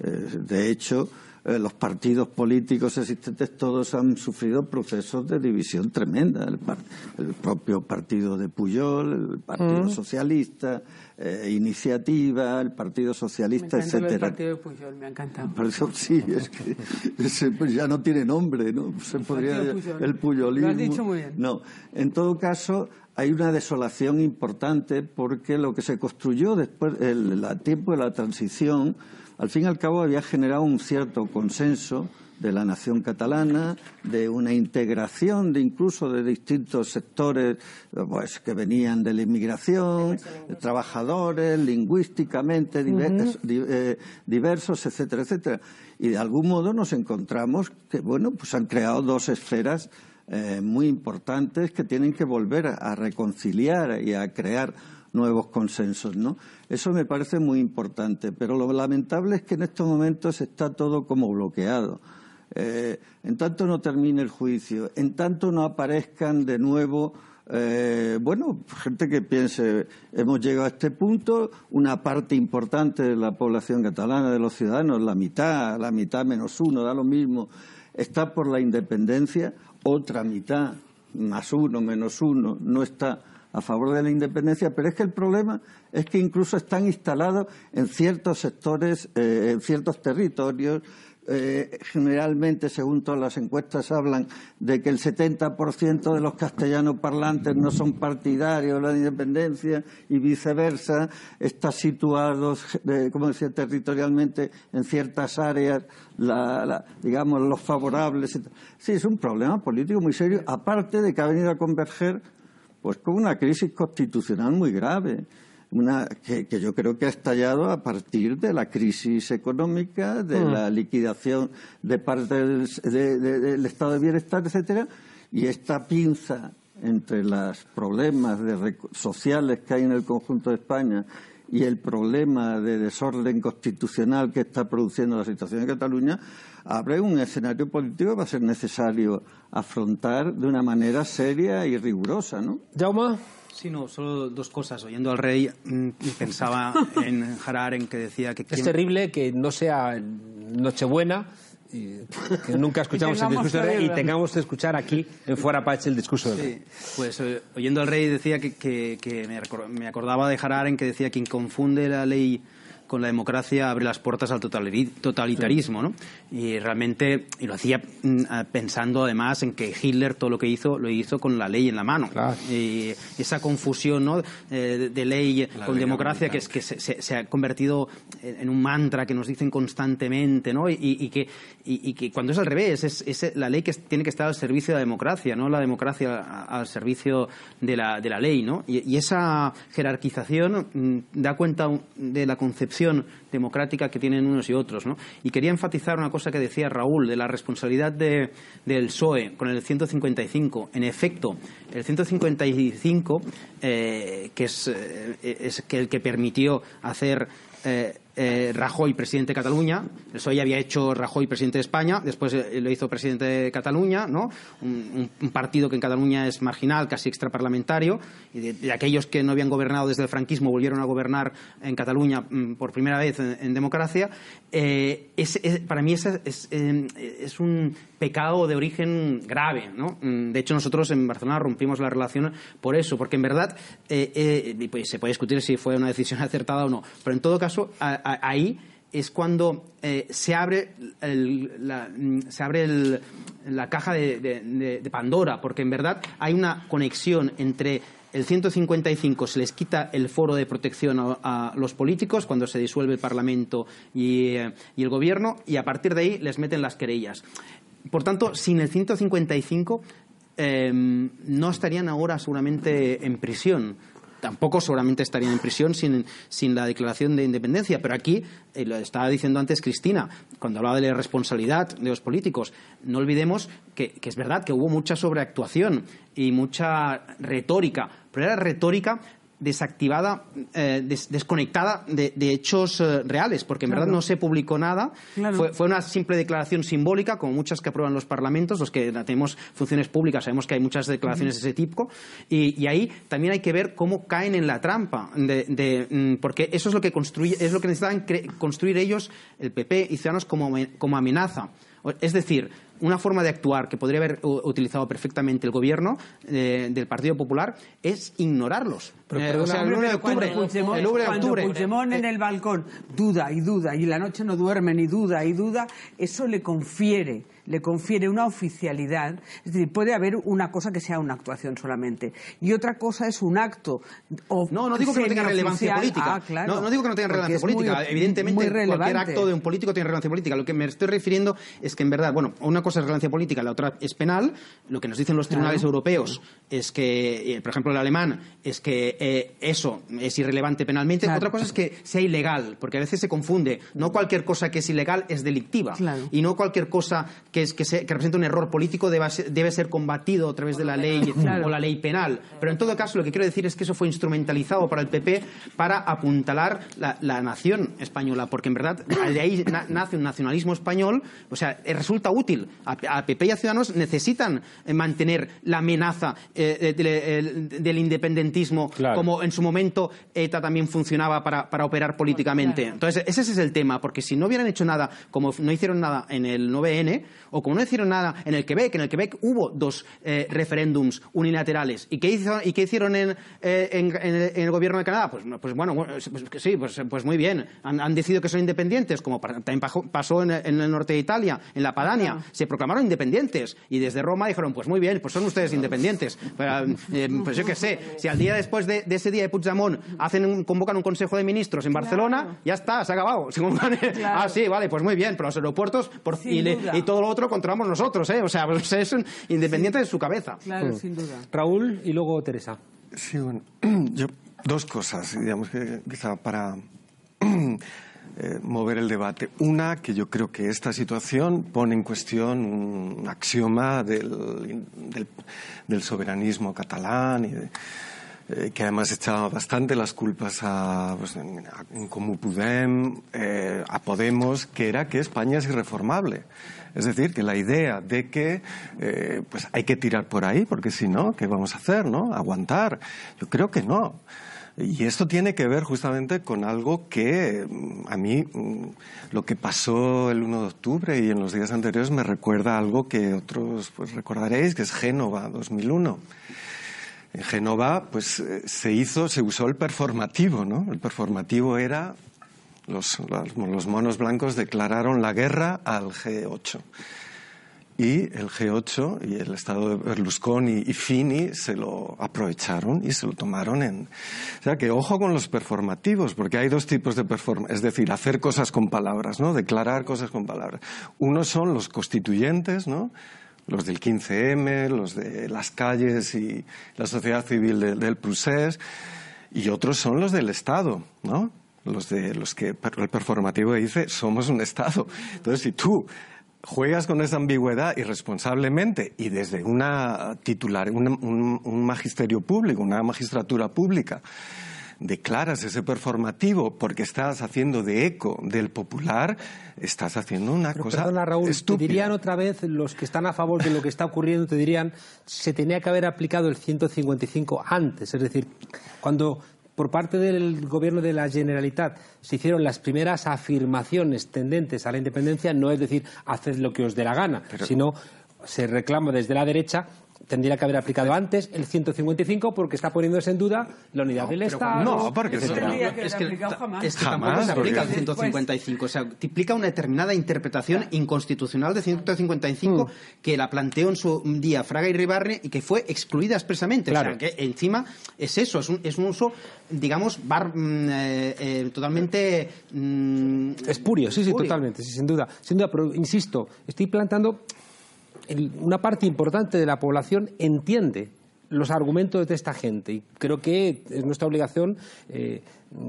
D: Eh, de hecho, eh, los partidos políticos existentes todos han sufrido procesos de división tremenda. El, par el propio partido de Puyol, el Partido mm. Socialista, eh, Iniciativa, el Partido Socialista,
B: me
D: etcétera.
B: El partido de Puyol me ha encantado.
D: Eso sí, es que ese, pues ya no tiene nombre, ¿no? Se podría
B: el, Puyol.
D: el puyolismo.
B: Lo has dicho muy bien.
D: No, en todo caso hay una desolación importante porque lo que se construyó después, el, el tiempo de la transición al fin y al cabo había generado un cierto consenso de la nación catalana, de una integración de incluso de distintos sectores pues, que venían de la inmigración, trabajadores, lingüísticamente divers, uh -huh. eh, diversos, etcétera, etcétera. Y de algún modo nos encontramos que, bueno, pues han creado dos esferas eh, muy importantes que tienen que volver a reconciliar y a crear nuevos consensos, ¿no? Eso me parece muy importante, pero lo lamentable es que en estos momentos está todo como bloqueado. Eh, en tanto no termine el juicio, en tanto no aparezcan de nuevo eh, bueno, gente que piense, hemos llegado a este punto, una parte importante de la población catalana, de los ciudadanos, la mitad, la mitad menos uno, da lo mismo, está por la independencia, otra mitad, más uno, menos uno, no está a favor de la independencia, pero es que el problema es que incluso están instalados en ciertos sectores, eh, en ciertos territorios, eh, generalmente, según todas las encuestas, hablan de que el 70% de los castellanos parlantes no son partidarios de la independencia y viceversa, está situados, como decía, territorialmente en ciertas áreas, digamos, los favorables. Sí, es un problema político muy serio, aparte de que ha venido a converger pues con una crisis constitucional muy grave una, que, yo creo que ha estallado a partir de la crisis económica, de mm. la liquidación de parte del, estado de bienestar, etcétera, y esta pinza entre los problemas sociales que hay en el conjunto de España y el problema de desorden constitucional que está produciendo la situación en Cataluña, abre un escenario político que va a ser necesario afrontar de una manera seria y rigurosa, ¿no?
E: Sí, no, solo dos cosas. Oyendo al rey, mm, pensaba en Harar, en que decía que...
A: Es terrible que no sea Nochebuena, y que nunca escuchamos el discurso del rey y tengamos que escuchar aquí en Fuera Pache el discurso del rey.
E: Pues eh, oyendo al rey decía que, que, me acordaba de Harar en que decía quien confunde la ley con la democracia abre las puertas al totalitarismo, ¿no? Y realmente, y lo hacía mm, pensando además en que Hitler todo lo que hizo, lo hizo con la ley en la mano. Y esa confusión, ¿no? Eh, de ley con democracia que, es, que se, ha convertido en un mantra que nos dicen constantemente, ¿no? Y, que, y, que cuando es al revés, es, la ley que tiene que estar al servicio de la democracia, no la democracia al servicio de la, de la ley, ¿no? Y, esa jerarquización mm, da cuenta de la concepción democrática que tienen unos y otros. ¿no? Y quería enfatizar una cosa que decía Raúl de la responsabilidad de, del PSOE con el 155. En efecto, el 155, eh, que es, eh, es el que permitió hacer eh, eh, Rajoy presidente de Cataluña, eso ya había hecho Rajoy presidente de España, después eh, lo hizo presidente de Cataluña, ¿no? Un, partido que en Cataluña es marginal, casi extraparlamentario, y de, aquellos que no habían gobernado desde el franquismo volvieron a gobernar en Cataluña mm, por primera vez en, democracia. Eh, para mí es, es, un pecado de origen grave, ¿no? Mm, de hecho, nosotros en Barcelona rompimos la relación por eso, porque en verdad pues se puede discutir si fue una decisión acertada o no, pero en todo caso, ahí es cuando eh, se abre, la, mm, se abre la caja de, Pandora, porque en verdad hay una conexión entre el 155 se les quita el foro de protección a, los políticos cuando se disuelve el Parlamento eh, y, el Gobierno, y a partir de ahí les meten las querellas. Por tanto, sin el 155 em, no estarían ahora seguramente en prisión tampoco seguramente estarían en prisión sin, la declaración de independencia. Pero aquí, eh, lo estaba diciendo antes Cristina, cuando hablaba de la responsabilidad de los políticos, no olvidemos que, que es verdad que hubo mucha sobreactuación y mucha retórica, pero era retórica desactivada, eh, desconectada de, hechos eh, reales, porque en verdad no se publicó nada. Fue, una simple declaración simbólica, como muchas que aprueban los parlamentos, los que tenemos funciones públicas, sabemos que hay muchas declaraciones de ese tipo, y, ahí también hay que ver cómo caen en la trampa, de, mm, porque eso es lo que construye, es lo que necesitan construir ellos, el PP y Ciudadanos, como, como amenaza. Es decir, una forma de actuar que podría haber utilizado perfectamente el gobierno eh, del Partido Popular es ignorarlos.
B: Pero, eh, o sea, el 1 de octubre, Puigdemont, el 1 de octubre, Puigdemont en el balcón duda y duda y la noche no duerme ni duda y duda, eso le confiere le confiere una oficialidad, es decir, puede haber una cosa que sea una actuación solamente y otra cosa es un acto.
E: no, no digo que no tenga relevancia política.
B: Ah, claro,
E: no, digo que no tenga relevancia política. Evidentemente, cualquier acto de un político tiene relevancia política. Lo que me estoy refiriendo es que, en verdad, bueno, una cosa es relevancia política, la otra es penal. Lo que nos dicen los tribunales europeos es que, eh, por ejemplo, el alemán, es que eh, eso es irrelevante penalmente. Otra cosa es que sea ilegal, porque a veces se confunde. No cualquier cosa que es ilegal es delictiva. Y no cualquier cosa que que, representa un error político debe ser, combatido a través de la ley o la ley penal. Pero en todo caso, lo que quiero decir es que eso fue instrumentalizado para el PP para apuntalar la, nación española, porque en verdad de ahí nace un nacionalismo español, o sea, resulta útil a, a PP y a Ciudadanos necesitan eh, mantener la amenaza eh, del, el- del independentismo como en su momento ETA también funcionaba para, para operar políticamente. Entonces, ese es el tema, porque si no hubieran hecho nada, como no hicieron nada en el 9N, o como no hicieron nada en el Quebec, en el Quebec hubo dos eh, referéndums unilaterales. ¿Y qué, hizo- y qué hicieron en, eh, en- en el, gobierno de Canadá? Pues, pues bueno, pues sí, pues, pues muy bien. Han, han decidido que son independientes, como también pasó en, el- en el norte de Italia, en la Padania. Se proclamaron independientes. Y desde Roma dijeron, pues muy bien, pues son ustedes independientes. Pero, eh, pues yo qué sé, si al día después de, de ese día de Puigdemont hacen un- convocan un consejo de ministros en Barcelona, ya está, se ha acabado. Ah, sí, vale, pues muy bien, pero los aeropuertos por- y, le- y todo lo otro controlamos nosotros, ¿eh? O sea, pues es un independiente de su cabeza.
B: Claro,
A: Mm.
B: sin duda.
A: Raúl y luego Teresa.
H: Sí, bueno, yo, dos cosas, digamos que quizá para eh, mover el debate. Una, que yo creo que esta situación pone en cuestión un axioma del, del, del soberanismo catalán y de- eh, que además echaba bastante las culpas a, pues, en, a- en Comú Podem, eh, a Podemos, que era que España es irreformable. Es decir, que la idea de que eh, pues hay que tirar por ahí, porque si no, ¿qué vamos a hacer? ¿no? Aguantar. Yo creo que no. Y esto tiene que ver justamente con algo que mm, a mí mm, lo que pasó el 1 de octubre y en los días anteriores me recuerda algo que otros pues recordaréis, que es Génova 2001. En Génova, pues eh, se hizo, se usó el performativo, ¿no? El performativo era los, los, monos blancos declararon la guerra al G8. Y el G8 y el Estado de Berlusconi y Fini se lo aprovecharon y se lo tomaron en. O sea que ojo con los performativos, porque hay dos tipos de performance, es decir, hacer cosas con palabras, ¿no? Declarar cosas con palabras. Unos son los constituyentes, ¿no? Los del 15M, los de las calles y la sociedad civil de- del Prusés, y otros son los del Estado, ¿no? Los de los que el performativo dice somos un Estado. Entonces, si tú juegas con esa ambigüedad irresponsablemente y desde una titular, un, un- un magisterio público, una magistratura pública, declaras ese performativo porque estás haciendo de eco del popular, estás haciendo una
A: Pero
H: cosa
A: perdona, Raúl, te dirían otra vez, los que están a favor de lo que está ocurriendo, te dirían, se tenía que haber aplicado el 155 antes. Es decir, cuando por parte del gobierno de la Generalitat se hicieron las primeras afirmaciones tendentes a la independencia, no es decir, haced lo que os dé la gana, sino se reclama desde la derecha tendría que haber aplicado antes el 155 porque está poniéndose en duda la unidad del Estado.
E: No, porque es que, es que
A: Jamás,
E: tampoco se aplica el
A: porque-
E: 155. O sea, te implica una determinada interpretación inconstitucional del 155
A: Mm.
E: que la planteó en su día Fraga y Ribarne y que fue excluida expresamente.
A: Claro.
E: O sea, que encima es eso, es un, es un uso, digamos, bar- mm, eh, eh, totalmente. mm,
A: Espurio, sí, sí, totalmente, sí, sin duda. Sin duda, pero insisto, estoy plantando una parte importante de la población entiende los argumentos de esta gente y creo que es nuestra obligación eh,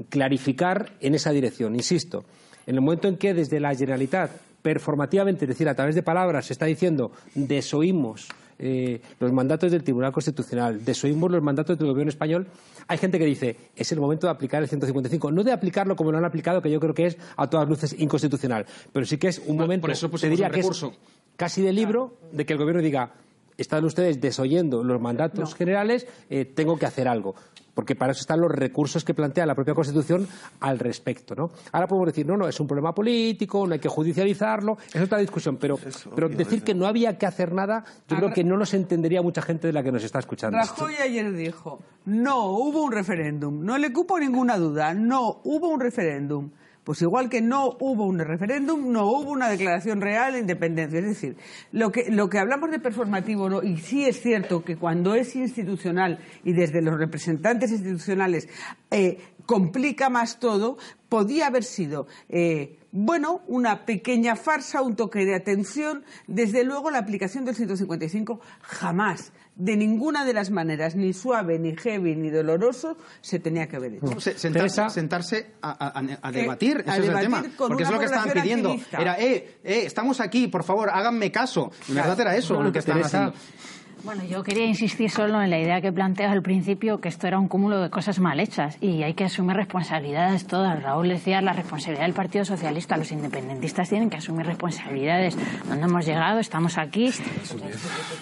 A: clarificar en esa dirección. Insisto, en el momento en que desde la Generalitat performativamente, es decir, a través de palabras, se está diciendo desoímos eh, los mandatos del Tribunal Constitucional, desoímos los mandatos del Gobierno español, hay gente que dice es el momento de aplicar el 155, no de aplicarlo como lo han aplicado, que yo creo que es a todas luces inconstitucional, pero sí que es un momento,
E: por eso
A: te diría que es casi de libro de que el Gobierno diga están ustedes desoyendo los mandatos generales, eh, tengo que hacer algo. Porque para eso están los recursos que plantea la propia Constitución al respecto. ¿no? Ahora podemos decir, no, no, es un problema político, no hay que judicializarlo, es otra discusión. Pero, pero decir que no había que hacer nada, yo creo que no nos entendería mucha gente de la que nos está escuchando.
B: Rajoy ayer dijo, no hubo un referéndum, no le cupo ninguna duda, no hubo un referéndum. Pues igual que no hubo un referéndum, no hubo una declaración real de independencia. Es decir, lo que, lo que hablamos de performativo, ¿no? y sí es cierto que cuando es institucional y desde los representantes institucionales eh, complica más todo, podía haber sido, eh, bueno, una pequeña farsa, un toque de atención. Desde luego, la aplicación del 155 jamás, de ninguna de las maneras, ni suave, ni heavy, ni doloroso, se tenía que haber hecho.
E: Se- sentarse, sentarse a, a- a- a debatir,
B: a
E: ese es el tema. Porque es lo que estaban pidiendo.
B: activista.
E: Era, eh, eh, estamos aquí, por favor, háganme caso. En verdad era eso
A: No,
E: lo que estaban haciendo.
F: Bueno, yo quería insistir solo en la idea que planteaba al principio, que esto era un cúmulo de cosas mal hechas y hay que asumir responsabilidades todas. Raúl decía la responsabilidad del Partido Socialista, los independentistas tienen que asumir responsabilidades. ¿Dónde hemos llegado? Estamos aquí.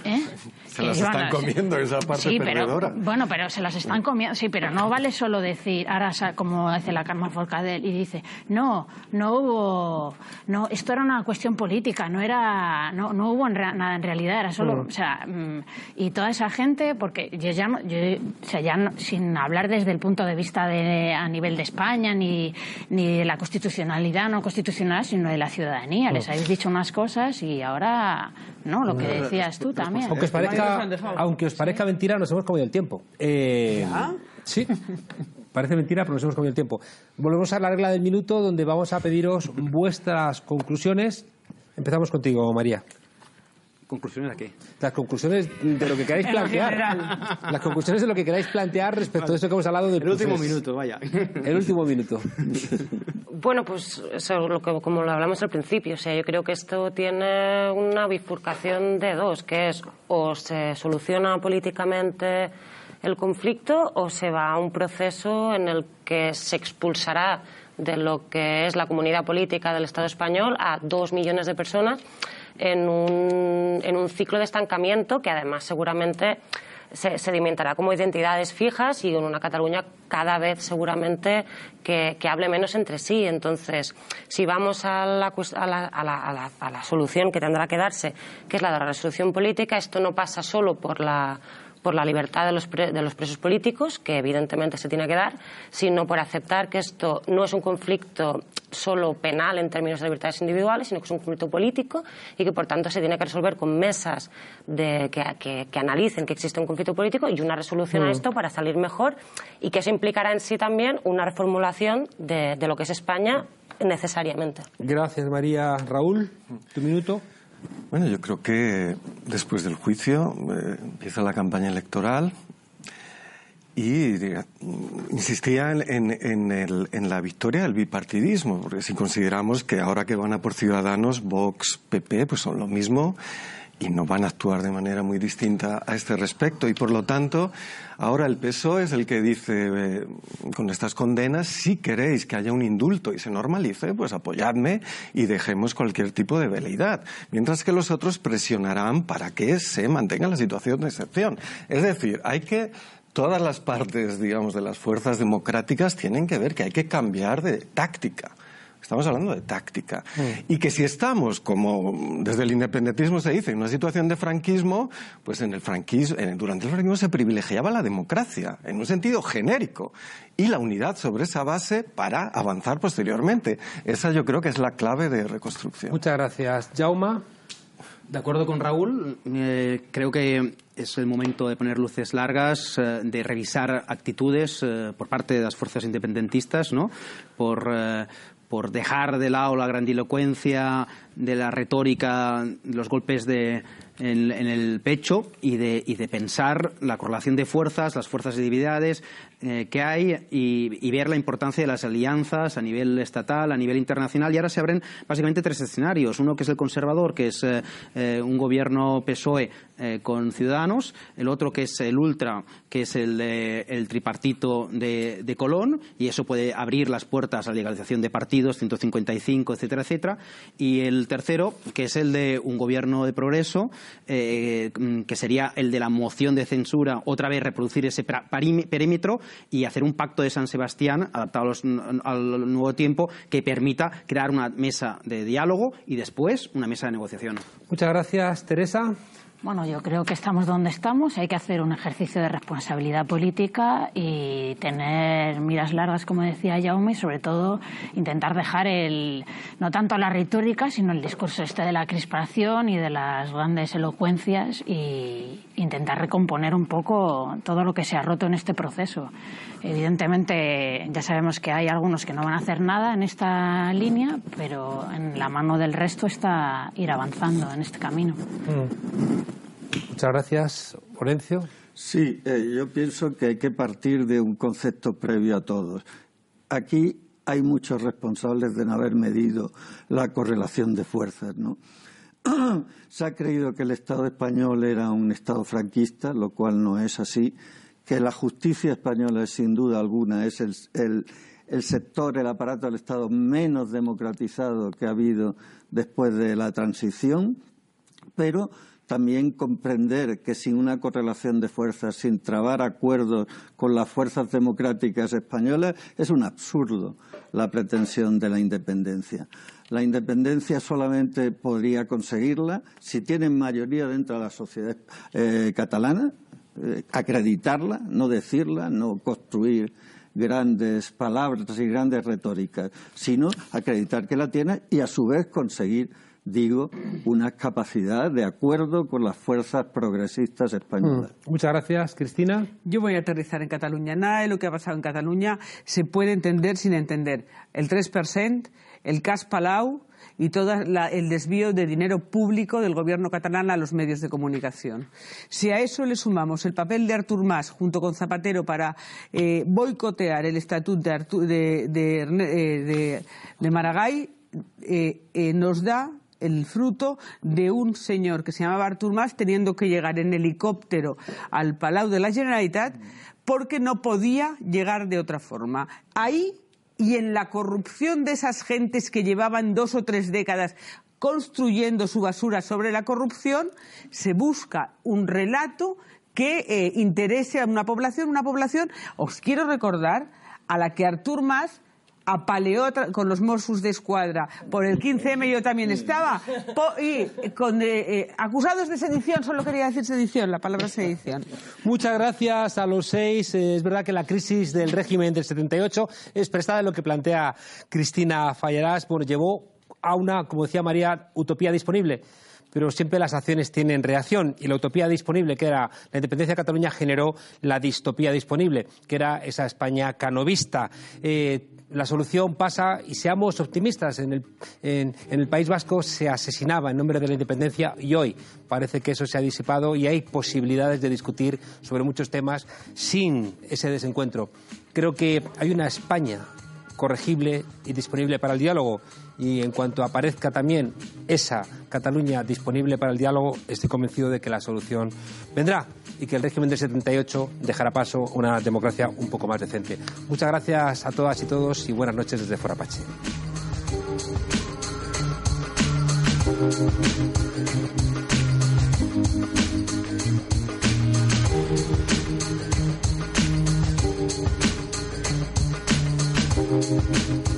H: ¿Eh? Se las están comiendo esa parte
F: sí,
H: perdedora.
F: Pero, bueno, pero se las están comiendo. Sí, pero no vale solo decir, ahora como hace la Carmen Forcadell y dice, no, no hubo, no, esto era una cuestión política, no era, no, no hubo nada en realidad, era solo, o sea, mm, y toda esa gente, porque yo ya, yo, o sea, ya sin hablar desde el punto de vista de a nivel de España ni, ni de la constitucionalidad no constitucional, sino de la ciudadanía, les habéis dicho unas cosas y ahora, no, lo que decías tú también.
A: Aunque os parezca, aunque os parezca mentira, nos hemos comido el tiempo. Eh, Sí. Parece mentira, pero nos hemos comido el tiempo. Volvemos a la regla del minuto, donde vamos a pediros vuestras conclusiones. Empezamos contigo, María.
E: ¿Conclusiones a qué?
A: Las conclusiones de lo que queráis plantear. Las conclusiones de lo que queráis plantear respecto a eso que hemos hablado del
E: El último minuto, vaya.
A: El último minuto.
G: Bueno, pues lo que, como lo hablamos al principio, o sea, yo creo que esto tiene una bifurcación de dos, que es o se soluciona políticamente el conflicto o se va a un proceso en el que se expulsará de lo que es la comunidad política del Estado español a dos millones de personas en un, en un ciclo de estancamiento que además seguramente se sedimentará como identidades fijas y en una Cataluña cada vez seguramente que, hable menos entre sí. Entonces, si vamos a la, a, la, a, la, a la solución que tendrá que darse, que es la de la resolución política, esto no pasa solo por la por la libertad de los, de los presos políticos, que evidentemente se tiene que dar, sino por aceptar que esto no es un conflicto solo penal en términos de libertades individuales, sino que es un conflicto político y que, por tanto, se tiene que resolver con mesas de, que, que, analicen que existe un conflicto político y una resolución a mm. esto para salir mejor y que eso implicará en sí también una reformulación de, de lo que es España necesariamente.
A: Gracias, María. Raúl, tu minuto.
H: Bueno, yo creo que después del juicio eh, empieza la campaña electoral y insistía en, en, la victoria del bipartidismo, porque si consideramos que ahora que van a por Ciudadanos, Vox, PP, pues son lo mismo, y no van a actuar de manera muy distinta a este respecto. Y por lo tanto, ahora el PSOE es el que dice, eh, con estas condenas, si queréis que haya un indulto y se normalice, pues apoyadme y dejemos cualquier tipo de veleidad. Mientras que los otros presionarán para que se mantenga la situación de excepción. Es decir, hay que todas las partes, digamos, de las fuerzas democráticas tienen que ver que hay que cambiar de táctica. Estamos hablando de táctica. Mm. Y que si estamos, como desde el independentismo se dice, en una situación de franquismo, pues en el franquismo, durante el franquismo se privilegiaba la democracia, en un sentido genérico, y la unidad sobre esa base para avanzar posteriormente. Esa yo creo que es la clave de reconstrucción.
A: Muchas gracias. Jauma.
E: De acuerdo con Raúl, eh, creo que es el momento de poner luces largas, eh, de revisar actitudes eh, por parte de las fuerzas independentistas, ¿no? Por, por dejar de lado la grandilocuencia de la retórica, los golpes de, en, el pecho y de, y de, pensar la correlación de fuerzas, las fuerzas de divinidades eh, que hay y, ver la importancia de las alianzas a nivel estatal, a nivel internacional. Y ahora se abren básicamente tres escenarios. Uno que es el conservador, que es eh, eh, un gobierno PSOE con Ciudadanos. El otro que es el ultra, que es el, el tripartito de, de, Colón. Y eso puede abrir las puertas a la legalización de partidos, 155, etcétera, etcétera. Y el tercero, que es el de un gobierno de progreso, que sería el de la moción de censura, otra vez reproducir ese perímetro y hacer un pacto de San Sebastián adaptado al nuevo tiempo que permita crear una mesa de diálogo y después una mesa de negociación.
A: Muchas gracias, Teresa.
F: Bueno, yo creo que estamos donde estamos. Hay que hacer un ejercicio de responsabilidad política y tener miras largas, como decía Jaume, y sobre todo intentar dejar el, no tanto la retórica, sino el discurso este de la crispación y de las grandes elocuencias y intentar recomponer un poco todo lo que se ha roto en este proceso. Evidentemente, ya sabemos que hay algunos que no van a hacer nada en esta línea, pero en la mano del resto está ir avanzando en este camino. Mm.
A: Muchas gracias. Orencio.
D: Sí, eh, yo pienso que hay que partir de un concepto previo a todos. Aquí hay muchos responsables de no haber medido la correlación de fuerzas, ¿no? se ha creído que el Estado español era un Estado franquista, lo cual no es así, que la justicia española es sin duda alguna es el, el sector, el aparato del Estado menos democratizado que ha habido después de la transición, pero también comprender que sin una correlación de fuerzas, sin trabar acuerdos con las fuerzas democráticas españolas, es un absurdo la pretensión de la independencia. La independencia solamente podría conseguirla si tienen mayoría dentro de la sociedad eh, catalana, eh, acreditarla, no decirla, no construir grandes palabras y grandes retóricas, sino acreditar que la tiene y a su vez conseguir digo, una capacidad de acuerdo con las fuerzas progresistas españolas.
A: Mm. Muchas gracias, Cristina.
B: Yo voy a aterrizar en Cataluña. Nada de lo que ha pasado en Cataluña se puede entender sin entender el 3%, el CAS Palau y todo el desvío de dinero público del gobierno catalán a los medios de comunicación. Si a eso le sumamos el papel de Artur Mas junto con Zapatero para eh, boicotear el estatuto de, de, eh, Maragall, eh, nos da el fruto de un señor que se llamaba Artur Mas teniendo que llegar en helicóptero al Palau de la Generalitat porque no podía llegar de otra forma. Ahí y en la corrupción de esas gentes que llevaban dos o tres décadas construyendo su basura sobre la corrupción, se busca un relato que eh, interese a una población, una población, os quiero recordar, a la que Artur Mas apaleó con los Mossos de Escuadra. Por el 15M yo también estaba. y con eh, eh, acusados de sedición, solo quería decir sedición, la palabra sedición.
A: Muchas gracias a los seis. Es verdad que la crisis del régimen del 78 es prestada en lo que plantea Cristina Fallarás. Bueno, llevó a una, como decía María, utopía disponible pero siempre las acciones tienen reacción y la utopía disponible, que era la independencia de Cataluña, generó la distopía disponible, que era esa España canovista. Eh, la solución pasa, y seamos optimistas, en el, en, el, País Vasco se asesinaba en nombre de la independencia y hoy parece que eso se ha disipado y hay posibilidades de discutir sobre muchos temas sin ese desencuentro. Creo que hay una España corregible y disponible para el diálogo. Y en cuanto aparezca también esa Cataluña disponible para el diálogo, estoy convencido de que la solución vendrá y que el régimen del 78 dejará paso a una democracia un poco más decente. Muchas gracias a todas y todos y buenas noches desde Forapache.
R: ¿No te